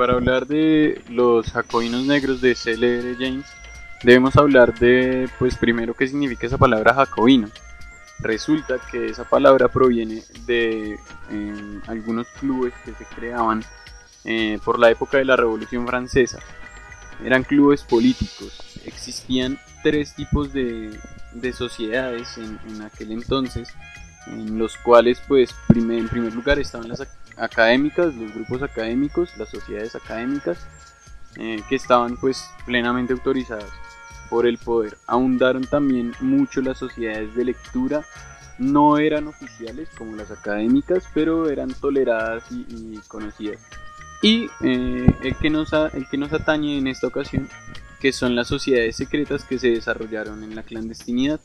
para hablar de los jacobinos negros de C.L.R. James, debemos hablar de, pues primero, qué significa esa palabra jacobino. Resulta que esa palabra proviene de em, algunos clubes que se creaban eh, por la época de la Revolución Francesa. Eran clubes políticos. Existían tres tipos de, sociedades en, aquel entonces, en los cuales, pues, en primer lugar estaban las académicas, los grupos académicos, las sociedades académicas, eh, que estaban, pues, plenamente autorizadas por el poder. Ahondaron también mucho las sociedades de lectura, no eran oficiales como las académicas, pero eran toleradas y, conocidas. Y eh, el, que nos el que nos atañe en esta ocasión, que son las sociedades secretas que se desarrollaron en la clandestinidad.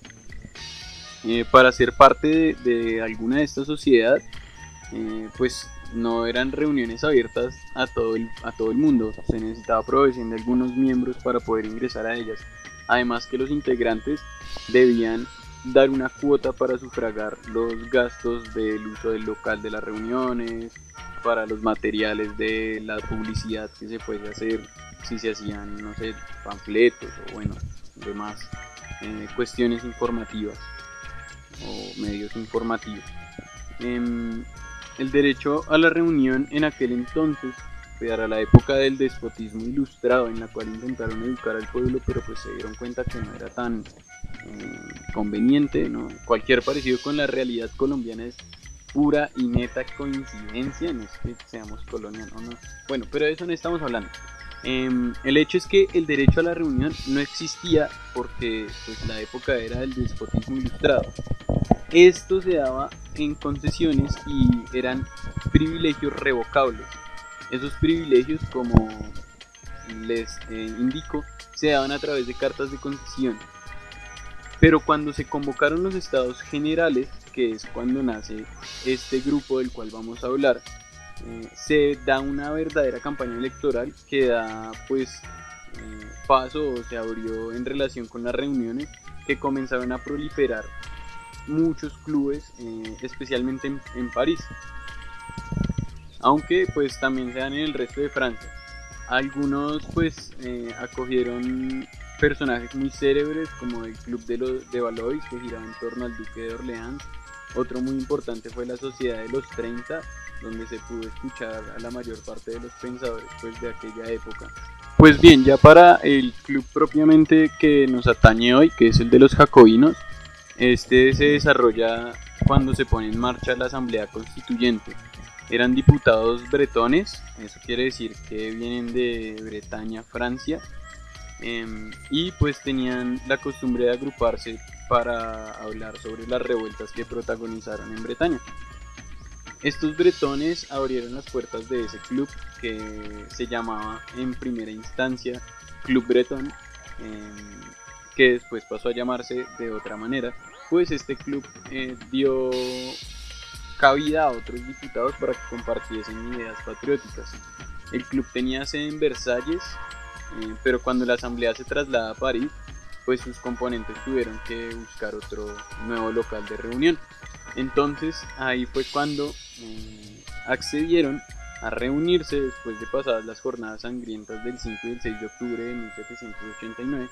Eh, para ser parte de, alguna de estas sociedades, pues no eran reuniones abiertas a todo, el, a todo el mundo, se necesitaba aprobación de algunos miembros para poder ingresar a ellas. Además que los integrantes debían dar una cuota para sufragar los gastos del uso del local de las reuniones, para los materiales de la publicidad que se puede hacer, si se hacían, no sé, panfletos o bueno, demás eh, cuestiones informativas o medios informativos. Em, el derecho a la reunión en aquel entonces para la época del despotismo ilustrado en la cual intentaron educar al pueblo pero pues se dieron cuenta que no era tan eh, conveniente, ¿no? Cualquier parecido con la realidad colombiana es pura y neta coincidencia, no es que seamos colonia, no, no. Bueno, pero de eso no estamos hablando. Em, el hecho es que el derecho a la reunión no existía porque pues, la época era del despotismo ilustrado. Esto se daba en concesiones y eran privilegios revocables. Esos privilegios, como les eh, indico, se daban a través de cartas de concesión. Pero cuando se convocaron los estados generales, que es cuando nace este grupo del cual vamos a hablar, eh, se da una verdadera campaña electoral que da pues eh, paso o se abrió en relación con las reuniones que comenzaron a proliferar muchos clubes, especialmente en, en París aunque pues también se dan en el resto de Francia. Algunos pues eh, acogieron personajes muy célebres como el Club de, los, de Valois que giraba en torno al Duque de Orleans. Otro muy importante fue la Sociedad de los 30, donde se pudo escuchar a la mayor parte de los pensadores pues, de aquella época. Pues bien, ya para el club propiamente que nos atañe hoy, que es el de los jacobinos, este se desarrolla cuando se pone en marcha la Asamblea Constituyente eran diputados bretones, eso quiere decir que vienen de Bretaña, Francia, em, y pues tenían la costumbre de agruparse para hablar sobre las revueltas que protagonizaron en Bretaña. Estos bretones abrieron las puertas de ese club que se llamaba en primera instancia Club Breton, em, que después pasó a llamarse de otra manera, pues este club eh, dio cabida a otros diputados para que compartiesen ideas patrióticas. El club tenía sede en Versalles, eh, pero cuando la asamblea se traslada a París, pues sus componentes tuvieron que buscar otro nuevo local de reunión. Entonces ahí fue cuando eh, accedieron a reunirse después de pasadas las jornadas sangrientas del 5 y el 6 de octubre de 1789,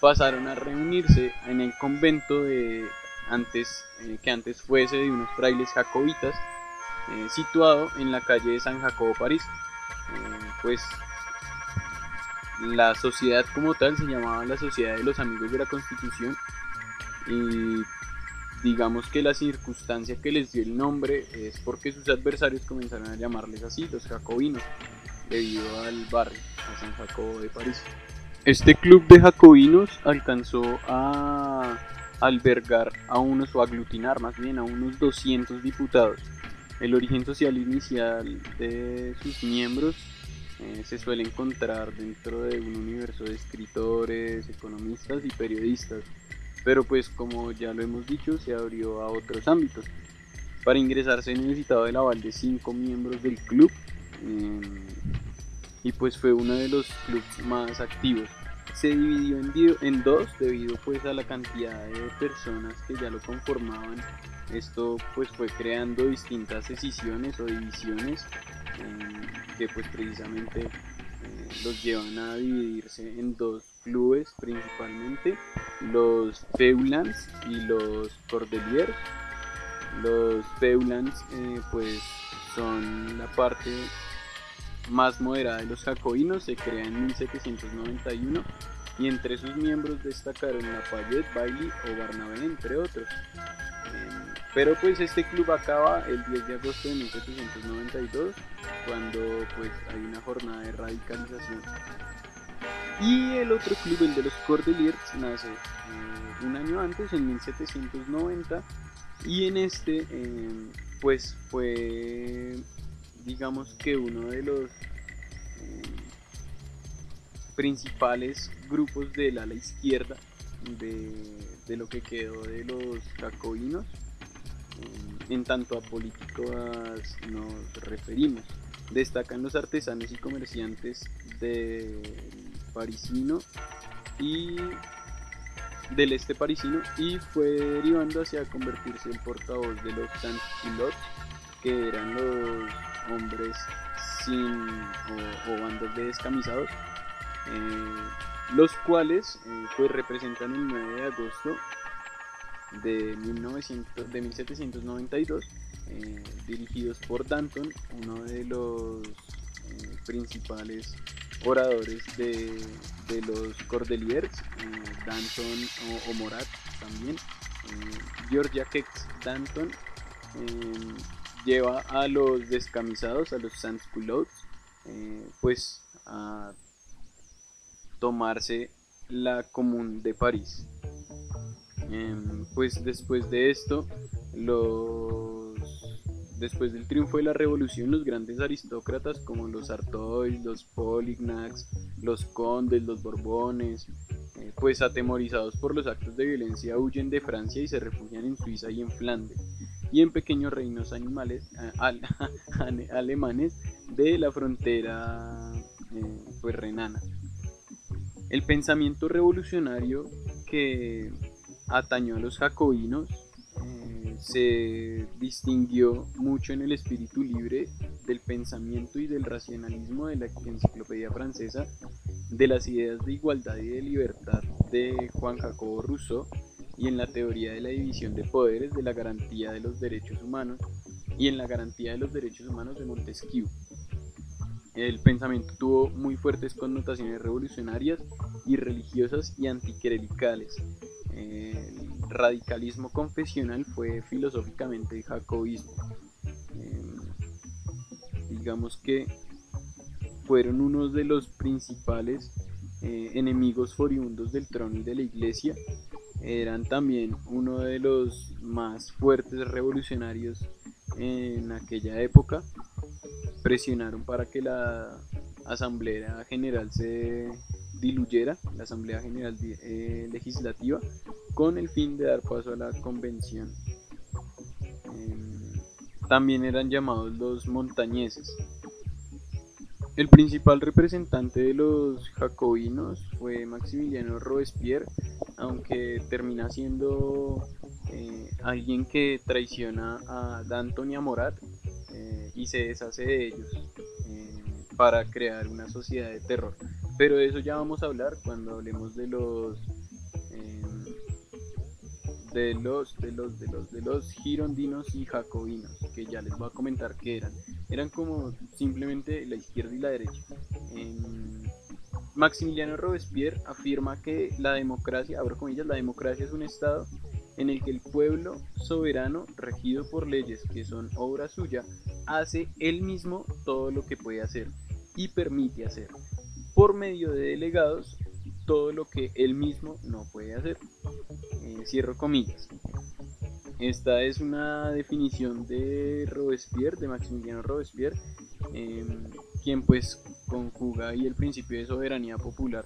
pasaron a reunirse en el convento de antes, eh, que antes fuese de unos frailes jacobitas, eh, situado en la calle de San Jacobo, París. Eh, pues la sociedad como tal se llamaba la Sociedad de los Amigos de la Constitución y digamos que la circunstancia que les dio el nombre es porque sus adversarios comenzaron a llamarles así, los jacobinos, debido al barrio, a San Jacobo de París. Este club de jacobinos alcanzó a albergar a unos o aglutinar más bien a unos 200 diputados. El origen social inicial de sus miembros eh, se suele encontrar dentro de un universo de escritores, economistas y periodistas, pero pues como ya lo hemos dicho se abrió a otros ámbitos. Para ingresar se necesitaba el aval de cinco miembros del club eh, y pues fue uno de los clubes más activos se dividió en, dos debido pues a la cantidad de personas que ya lo conformaban. Esto pues fue creando distintas decisiones o divisiones que pues precisamente eh, los llevan a dividirse en dos clubes principalmente, los Feulans y los Cordeliers. Los Feulans eh, pues son la parte más moderada de los jacobinos, se crea en 1791 y entre sus miembros destacaron Lafayette, Bailey o Barnabé, entre otros. Em, pero pues este club acaba el 10 de agosto de 1792 cuando pues hay una jornada de radicalización. Y el otro club, el de los Cordeliers, nace eh, un año antes, en 1790, y en este em, pues fue digamos que uno de los em, principales grupos del ala izquierda de, lo que quedó de los jacobinos en tanto a políticos nos referimos. Destacan los artesanos y comerciantes del parisino y del este parisino y fue derivando hacia convertirse en portavoz de los sans que eran los hombres sin o, bandos de descamisados eh, los cuales eh, pues representan el 9 de agosto de, 1900, de 1792 eh, dirigidos por Danton, uno de los principales oradores de, los Cordeliers, Danton o, Morat también. Georgia Kex Danton lleva a los descamisados, a los sans culottes, pues a tomarse la Común de París. Em, pues después de esto, los después del triunfo de la revolución, los grandes aristócratas como los Artois, los Polignacs, los condes, los Borbones, eh, pues atemorizados por los actos de violencia huyen de Francia y se refugian en Suiza y en Flandes y en pequeños reinos animales alemanes de la frontera eh, pues renana. El pensamiento revolucionario que atañó a los jacobinos eh, se distinguió mucho en el espíritu libre del pensamiento y del racionalismo de la enciclopedia francesa, de las ideas de igualdad y de libertad de Juan Jacobo Rousseau y en la teoría de la división de poderes de la garantía de los derechos humanos y en la garantía de los derechos humanos de Montesquieu. El pensamiento tuvo muy fuertes connotaciones revolucionarias y religiosas y anticlericales. El radicalismo confesional fue filosóficamente jacobismo. Em, digamos que fueron unos de los principales eh, enemigos furibundos del trono y de la iglesia. Eran también uno de los más fuertes revolucionarios en aquella época presionaron para que la Asamblea General se diluyera, la Asamblea General eh, Legislativa, con el fin de dar paso a la convención. Em, también eran llamados los montañeses. El principal representante de los jacobinos fue Maximiliano Robespierre, aunque termina siendo eh, alguien que traiciona a Danton y a Morat y se deshace de ellos eh, para crear una sociedad de terror. Pero de eso ya vamos a hablar cuando hablemos de los eh, de los de los de los de los girondinos y jacobinos, que ya les voy a comentar que eran. Eran como simplemente la izquierda y la derecha. Maximiliano Robespierre afirma que la democracia, abro comillas, la democracia es un estado en el que el pueblo soberano, regido por leyes que son obra suya, hace él mismo todo lo que puede hacer y permite hacer, por medio de delegados, todo lo que él mismo no puede hacer. Eh, cierro comillas. Esta es una definición de Robespierre, de Maximiliano Robespierre, em, quien pues conjuga ahí el principio de soberanía popular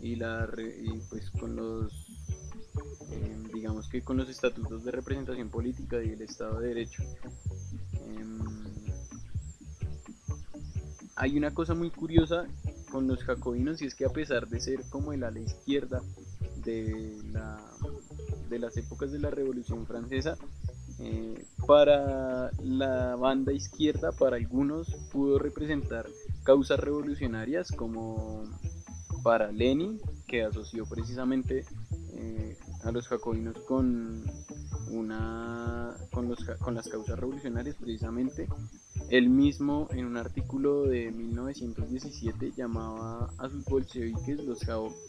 y, la, y pues con los Em, digamos que con los estatutos de representación política y el Estado de Derecho. Em, hay una cosa muy curiosa con los jacobinos y es que a pesar de ser como el ala izquierda de, la, de las épocas de la Revolución Francesa, eh, para la banda izquierda, para algunos, pudo representar causas revolucionarias como para Lenin, que asoció precisamente eh, a los jacobinos con, una, con, los, con las causas revolucionarias precisamente. Él mismo en un artículo de 1917 llamaba a sus bolcheviques los,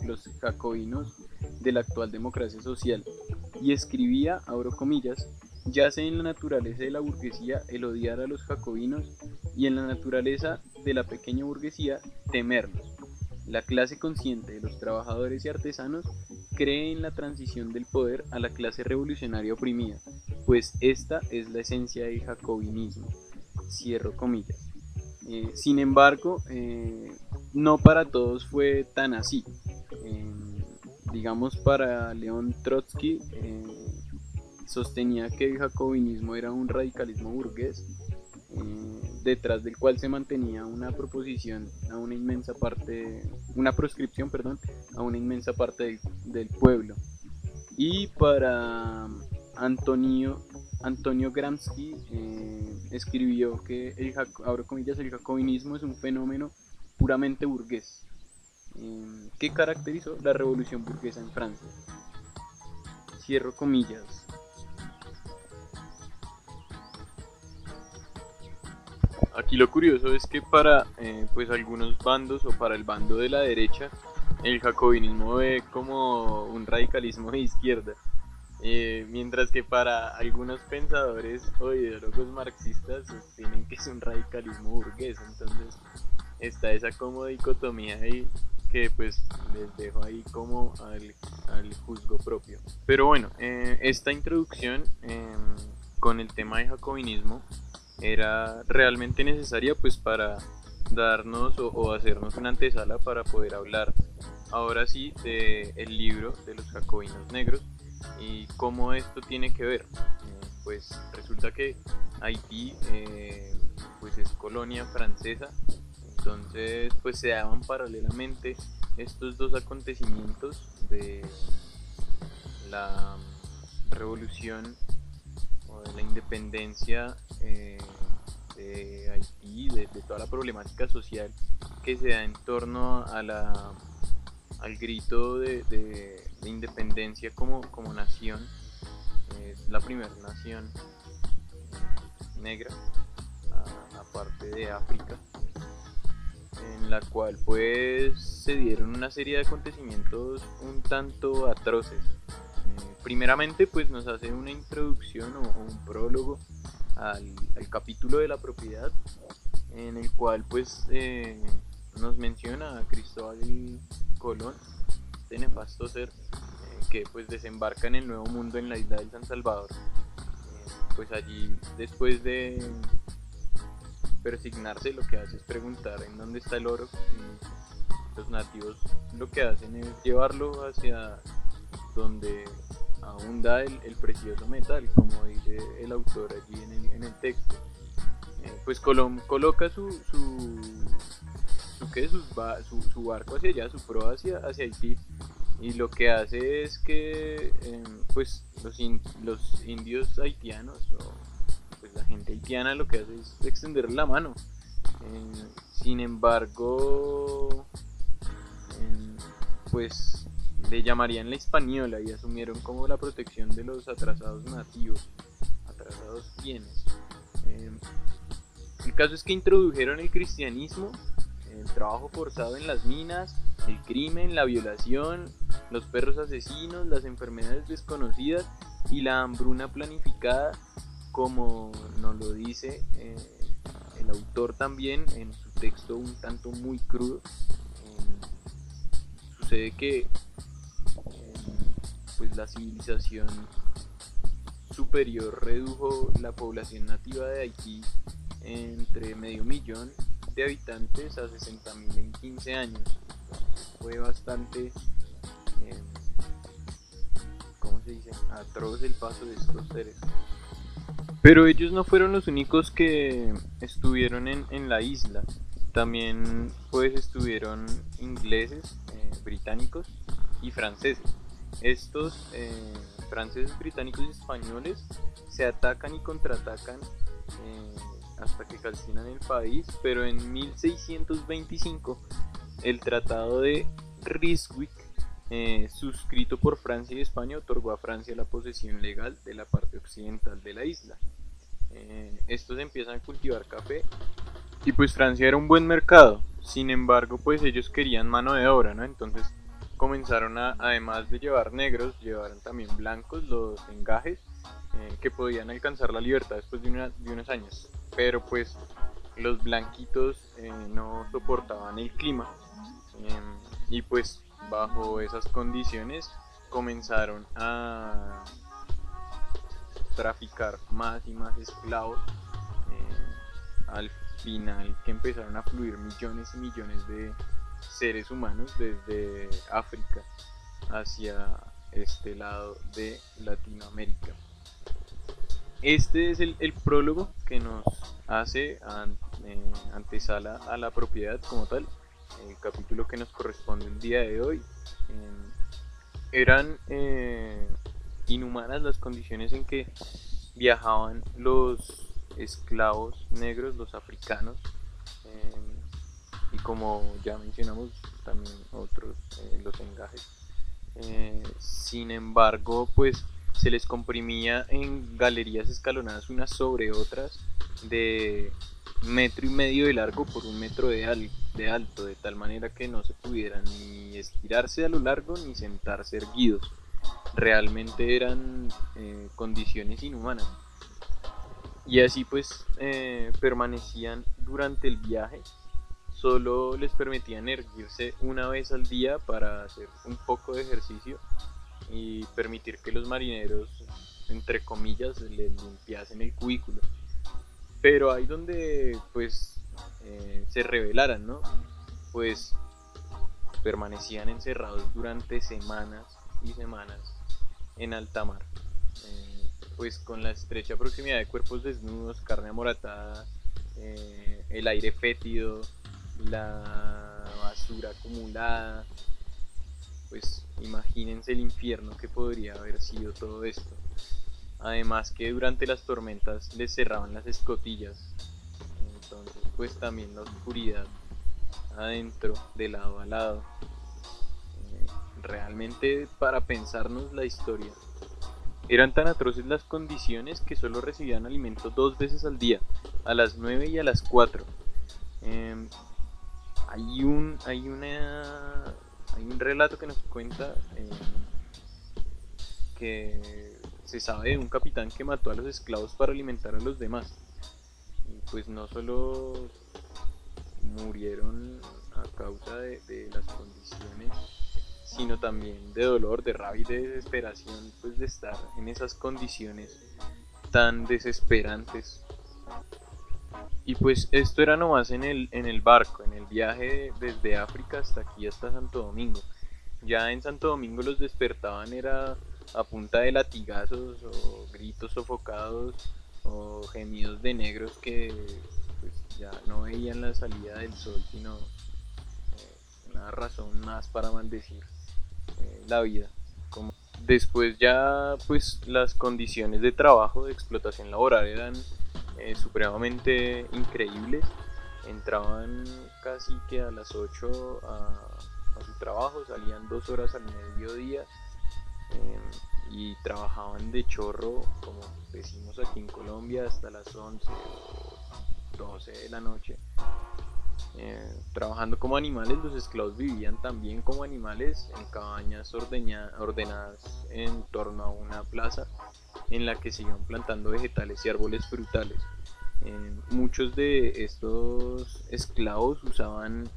los jacobinos de la actual democracia social y escribía, abro comillas, yace en la naturaleza de la burguesía el odiar a los jacobinos y en la naturaleza de la pequeña burguesía temerlos. La clase consciente de los trabajadores y artesanos cree en la transición del poder a la clase revolucionaria oprimida, pues esta es la esencia del jacobinismo. Cierro comillas. Eh, sin embargo, eh, no para todos fue tan así. Em, digamos, para León Trotsky eh, sostenía que el jacobinismo era un radicalismo burgués detrás del cual se mantenía una proposición a una inmensa parte, una proscripción, perdón, a una inmensa parte del, pueblo. Y para Antonio, Antonio Gramsci eh, escribió que el, abro comillas, el jacobinismo es un fenómeno puramente burgués, eh, que caracterizó la revolución burguesa en Francia. Cierro comillas. Aquí lo curioso es que para eh, pues algunos bandos o para el bando de la derecha el jacobinismo ve como un radicalismo de izquierda, eh, mientras que para algunos pensadores o ideólogos marxistas sostienen que es un radicalismo burgués. Entonces está esa como dicotomía ahí que pues les dejo ahí como al, al juzgo propio. Pero bueno, eh, esta introducción em, con el tema de jacobinismo era realmente necesaria pues para darnos o, hacernos una antesala para poder hablar ahora sí de el libro de los jacobinos negros y cómo esto tiene que ver. Eh, pues resulta que Haití eh, pues es colonia francesa entonces pues se daban paralelamente estos dos acontecimientos de la revolución de la independencia eh, de Haití, de, toda la problemática social que se da en torno a la, al grito de, independencia como, como nación. Es la primera nación negra, aparte de África, en la cual pues se dieron una serie de acontecimientos un tanto atroces. Primeramente pues nos hace una introducción o un prólogo al, capítulo de la propiedad en el cual pues eh, nos menciona a Cristóbal Colón, este nefasto ser eh, que pues desembarca en el Nuevo Mundo en la isla de San Salvador. Eh, pues allí después de persignarse lo que hace es preguntar en dónde está el oro los nativos lo que hacen es llevarlo hacia donde aún da el, precioso metal, como dice el autor allí en el, en el texto. Eh, pues Colón coloca su, su, su, su, barco hacia allá, su proa hacia, hacia Haití, y lo que hace es que em, pues los, los indios haitianos o pues la gente haitiana lo que hace es extender la mano. Eh, sin embargo, em, pues le llamarían la española y asumieron como la protección de los atrasados nativos. ¿Atrasados quiénes? Em, el caso es que introdujeron el cristianismo, el trabajo forzado en las minas, el crimen, la violación, los perros asesinos, las enfermedades desconocidas y la hambruna planificada, como nos lo dice eh, el autor también en su texto un tanto muy crudo. Em, sucede que pues la civilización superior redujo la población nativa de Haití entre medio millón de habitantes a 60.000 en 15 años. Fue bastante, eh, ¿cómo se dice?, atroz el paso de estos seres. Pero ellos no fueron los únicos que estuvieron en, la isla. También pues estuvieron ingleses, eh, británicos y franceses. Estos eh, franceses, británicos y españoles se atacan y contraatacan eh, hasta que calcinan el país, pero en 1625 el Tratado de Ryswick, eh, suscrito por Francia y España, otorgó a Francia la posesión legal de la parte occidental de la isla. Estos empiezan a cultivar café y pues Francia era un buen mercado, sin embargo pues ellos querían mano de obra, ¿no? Entonces comenzaron a, además de llevar negros, llevaron también blancos los engajes eh, que podían alcanzar la libertad después de, de unos años. Pero pues los blanquitos eh, no soportaban el clima em, y pues bajo esas condiciones comenzaron a traficar más y más esclavos em, al final que empezaron a fluir millones y millones de seres humanos desde África hacia este lado de Latinoamérica. Este es el, prólogo que nos hace eh, antesala a la propiedad como tal, el capítulo que nos corresponde el día de hoy. Em, eran eh, inhumanas las condiciones en que viajaban los esclavos negros, los africanos, em, como ya mencionamos también otros, eh, los engajes. sin embargo, pues se les comprimía en galerías escalonadas unas sobre otras de metro y medio de largo por un metro de, de alto, de tal manera que no se pudieran ni estirarse a lo largo ni sentarse erguidos. Realmente eran eh, condiciones inhumanas. Y así pues eh, permanecían durante el viaje. Solo les permitían erguirse una vez al día para hacer un poco de ejercicio y permitir que los marineros, entre comillas, le limpiasen el cubículo. Pero ahí donde pues eh, se rebelaran, ¿no? Pues permanecían encerrados durante semanas y semanas en alta mar. Eh, pues con la estrecha proximidad de cuerpos desnudos, carne amoratada, eh, el aire fétido, la basura acumulada, pues imagínense el infierno que podría haber sido todo esto. Además que durante las tormentas les cerraban las escotillas. Entonces pues también la oscuridad adentro, de lado a lado. Eh, realmente para pensarnos la historia. Eran tan atroces las condiciones que solo recibían alimento dos veces al día, a las 9 y a las 4. Em, hay, un, hay una hay un relato que nos cuenta eh, que se sabe de un capitán que mató a los esclavos para alimentar a los demás. Y pues no solo murieron a causa de, las condiciones, sino también de dolor, de rabia y de desesperación, pues de estar en esas condiciones tan desesperantes. Y pues esto era nomás en el, en el barco, en el viaje desde África hasta aquí, hasta Santo Domingo. Ya en Santo Domingo los despertaban era a punta de latigazos o gritos sofocados o gemidos de negros que pues, ya no veían la salida del sol, sino eh, una razón más para maldecir eh, la vida. Como después ya pues las condiciones de trabajo, de explotación laboral eran eh, supremamente increíbles. Entraban casi que a las 8 a, su trabajo, salían dos horas al mediodía em, y trabajaban de chorro, como decimos aquí en Colombia, hasta las 11 o 12 de la noche. Eh, trabajando como animales, los esclavos vivían también como animales en cabañas ordenadas en torno a una plaza en la que se iban plantando vegetales y árboles frutales. Eh, muchos de estos esclavos usaban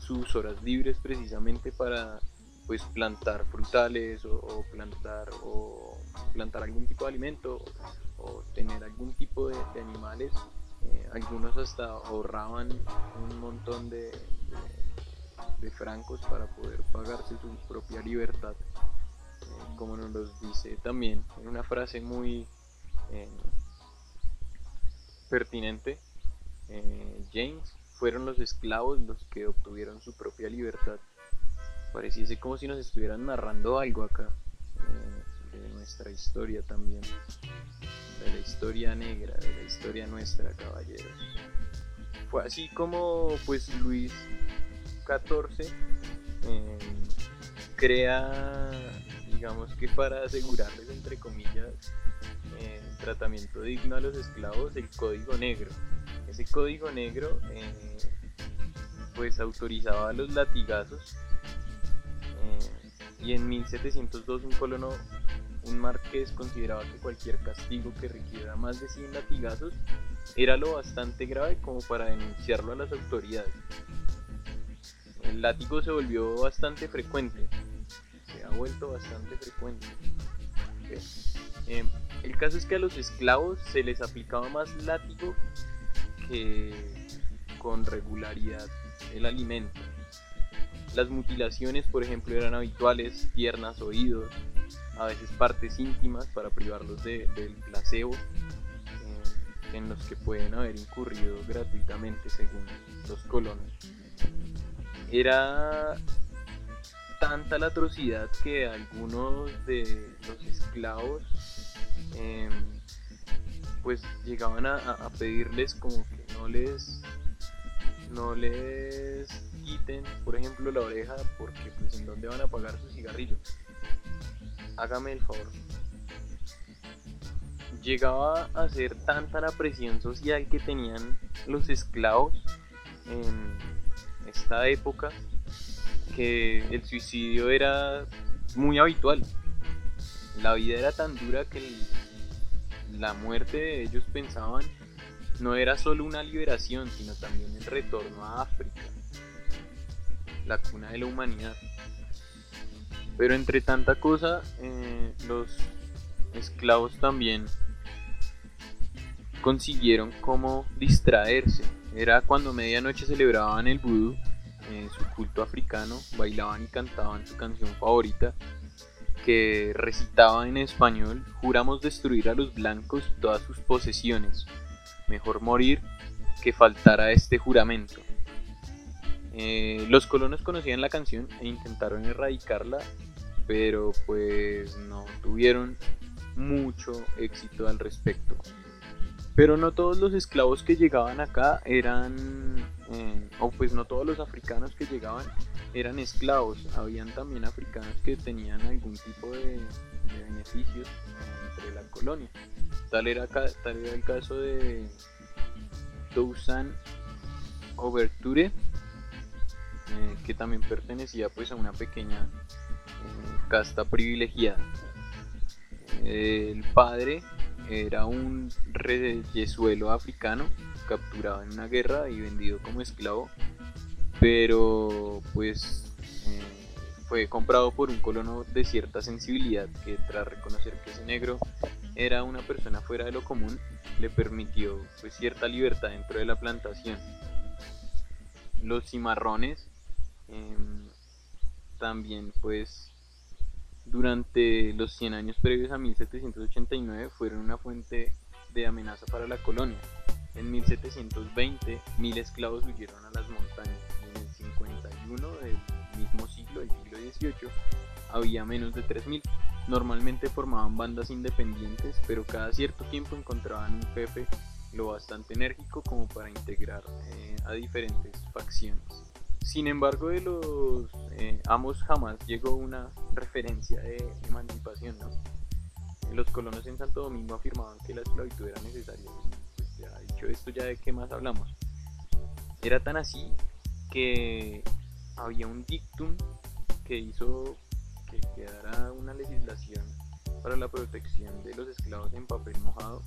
sus horas libres precisamente para pues plantar frutales o, plantar o plantar algún tipo de alimento o, tener algún tipo de, animales eh, algunos hasta ahorraban un montón de, francos para poder pagarse su propia libertad como nos lo dice también en una frase muy pertinente, eh, James, fueron los esclavos los que obtuvieron su propia libertad. Pareciese como si nos estuvieran narrando algo acá, eh, de nuestra historia también. de la historia negra, de la historia nuestra, caballeros. Fue así como pues Luis XIV crea, digamos que para asegurarles, entre comillas, eh, tratamiento digno a los esclavos, el Código Negro. Ese Código Negro eh, pues autorizaba los latigazos eh, y en 1702 un colono, un marqués consideraba que cualquier castigo que requiera más de 100 latigazos era lo bastante grave como para denunciarlo a las autoridades. El látigo se volvió bastante frecuente, ha vuelto bastante frecuente. El caso es que a los esclavos se les aplicaba más látigo que con regularidad el alimento. Las mutilaciones, por ejemplo, eran habituales, piernas, oídos, a veces partes íntimas para privarlos de, del placebo, eh, en los que pueden haber incurrido gratuitamente según los colonos. Era tanta la atrocidad que algunos de los esclavos Em, pues llegaban a, pedirles como que no les no les quiten por ejemplo la oreja porque pues en dónde van a pagar su cigarrillo hágame el favor. Llegaba a ser tanta la presión social que tenían los esclavos en esta época que el suicidio era muy habitual la vida era tan dura que la muerte de ellos pensaban no era solo una liberación, sino también el retorno a África, la cuna de la humanidad. Pero entre tanta cosa, eh, los esclavos también consiguieron como distraerse. Era cuando medianoche celebraban el vudú, eh, su culto africano, bailaban y cantaban su canción favorita que recitaba en español, juramos destruir a los blancos todas sus posesiones, mejor morir que faltar a este juramento. Eh, los colonos conocían la canción e intentaron erradicarla, pero pues no tuvieron mucho éxito al respecto. Pero no todos los esclavos que llegaban acá eran, eh, o pues no todos los africanos que llegaban eran esclavos, habían también africanos que tenían algún tipo de, beneficios entre la colonia. Tal era, tal era el caso de Toussaint Overture, eh, que también pertenecía pues a una pequeña eh, casta privilegiada. El padre era un reyesuelo africano capturado en una guerra y vendido como esclavo pero pues eh, fue comprado por un colono de cierta sensibilidad que tras reconocer que ese negro era una persona fuera de lo común, le permitió pues cierta libertad dentro de la plantación. Los cimarrones em, también pues durante los 100 años previos a 1789 fueron una fuente de amenaza para la colonia. En 1720 mil esclavos huyeron a las montañas del mismo siglo, el siglo XVIII, había menos de 3.000. Normalmente formaban bandas independientes, pero cada cierto tiempo encontraban un jefe lo bastante enérgico como para integrar eh, a diferentes facciones. Sin embargo, de los eh, amos jamás llegó una referencia de emancipación. Los colonos en Santo Domingo afirmaban que la esclavitud era necesaria. Pues ya dicho esto, ya de qué más hablamos. Era tan así que había un dictum que hizo que quedara una legislación para la protección de los esclavos en papel mojado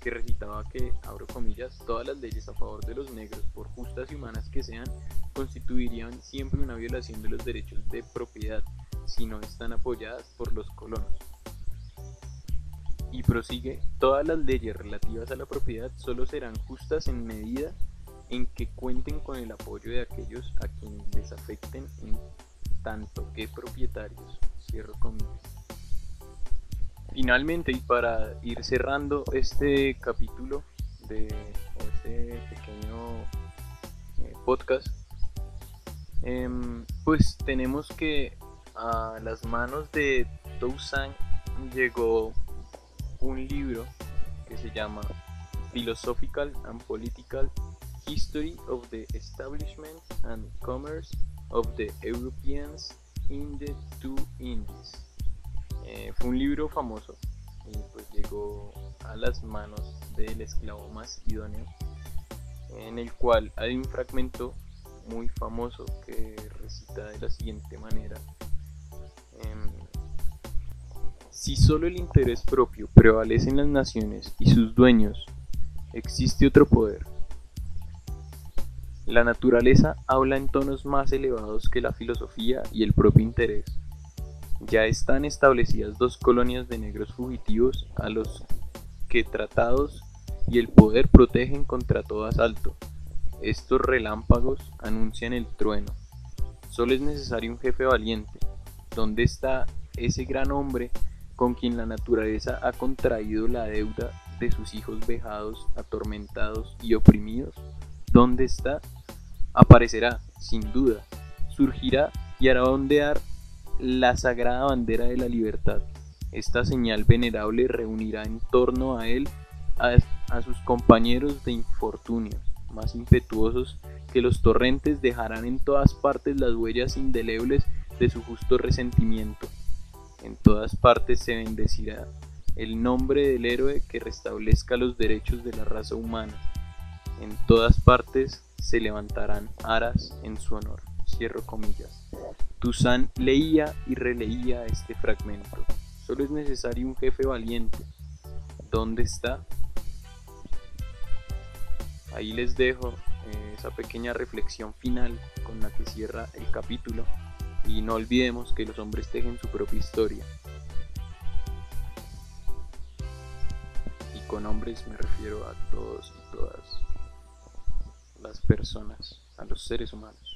que recitaba que, abro comillas, todas las leyes a favor de los negros, por justas y humanas que sean, constituirían siempre una violación de los derechos de propiedad si no están apoyadas por los colonos. Y prosigue, todas las leyes relativas a la propiedad solo serán justas en medida en que cuenten con el apoyo de aquellos a quienes les afecten en tanto que propietarios. Cierro comillas. Finalmente, y para ir cerrando este capítulo de este pequeño eh, podcast, em, pues tenemos que a las manos de Toussaint llegó un libro que se llama Philosophical and Political History of the Establishment and Commerce of the Europeans in the Two Indies. Eh, fue un libro famoso y pues llegó a las manos del esclavo más idóneo, en el cual hay un fragmento muy famoso que recita de la siguiente manera. Em, si solo el interés propio prevalece en las naciones y sus dueños, existe otro poder. La naturaleza habla en tonos más elevados que la filosofía y el propio interés. Ya están establecidas dos colonias de negros fugitivos a los que tratados y el poder protegen contra todo asalto. Estos relámpagos anuncian el trueno. Solo es necesario un jefe valiente. ¿Dónde está ese gran hombre con quien la naturaleza ha contraído la deuda de sus hijos vejados, atormentados y oprimidos? ¿Dónde está? Aparecerá, sin duda, surgirá y hará ondear la sagrada bandera de la libertad. Esta señal venerable reunirá en torno a él a, sus compañeros de infortunio más impetuosos que los torrentes dejarán en todas partes las huellas indelebles de su justo resentimiento. En todas partes se bendecirá el nombre del héroe que restablezca los derechos de la raza humana. En todas partes se levantarán aras en su honor. Cierro comillas. Toussaint leía y releía este fragmento. Solo es necesario un jefe valiente. ¿Dónde está? Ahí les dejo eh, esa pequeña reflexión final con la que cierra el capítulo y no olvidemos que los hombres tejen su propia historia. Y con hombres me refiero a todos y todas las personas, a los seres humanos.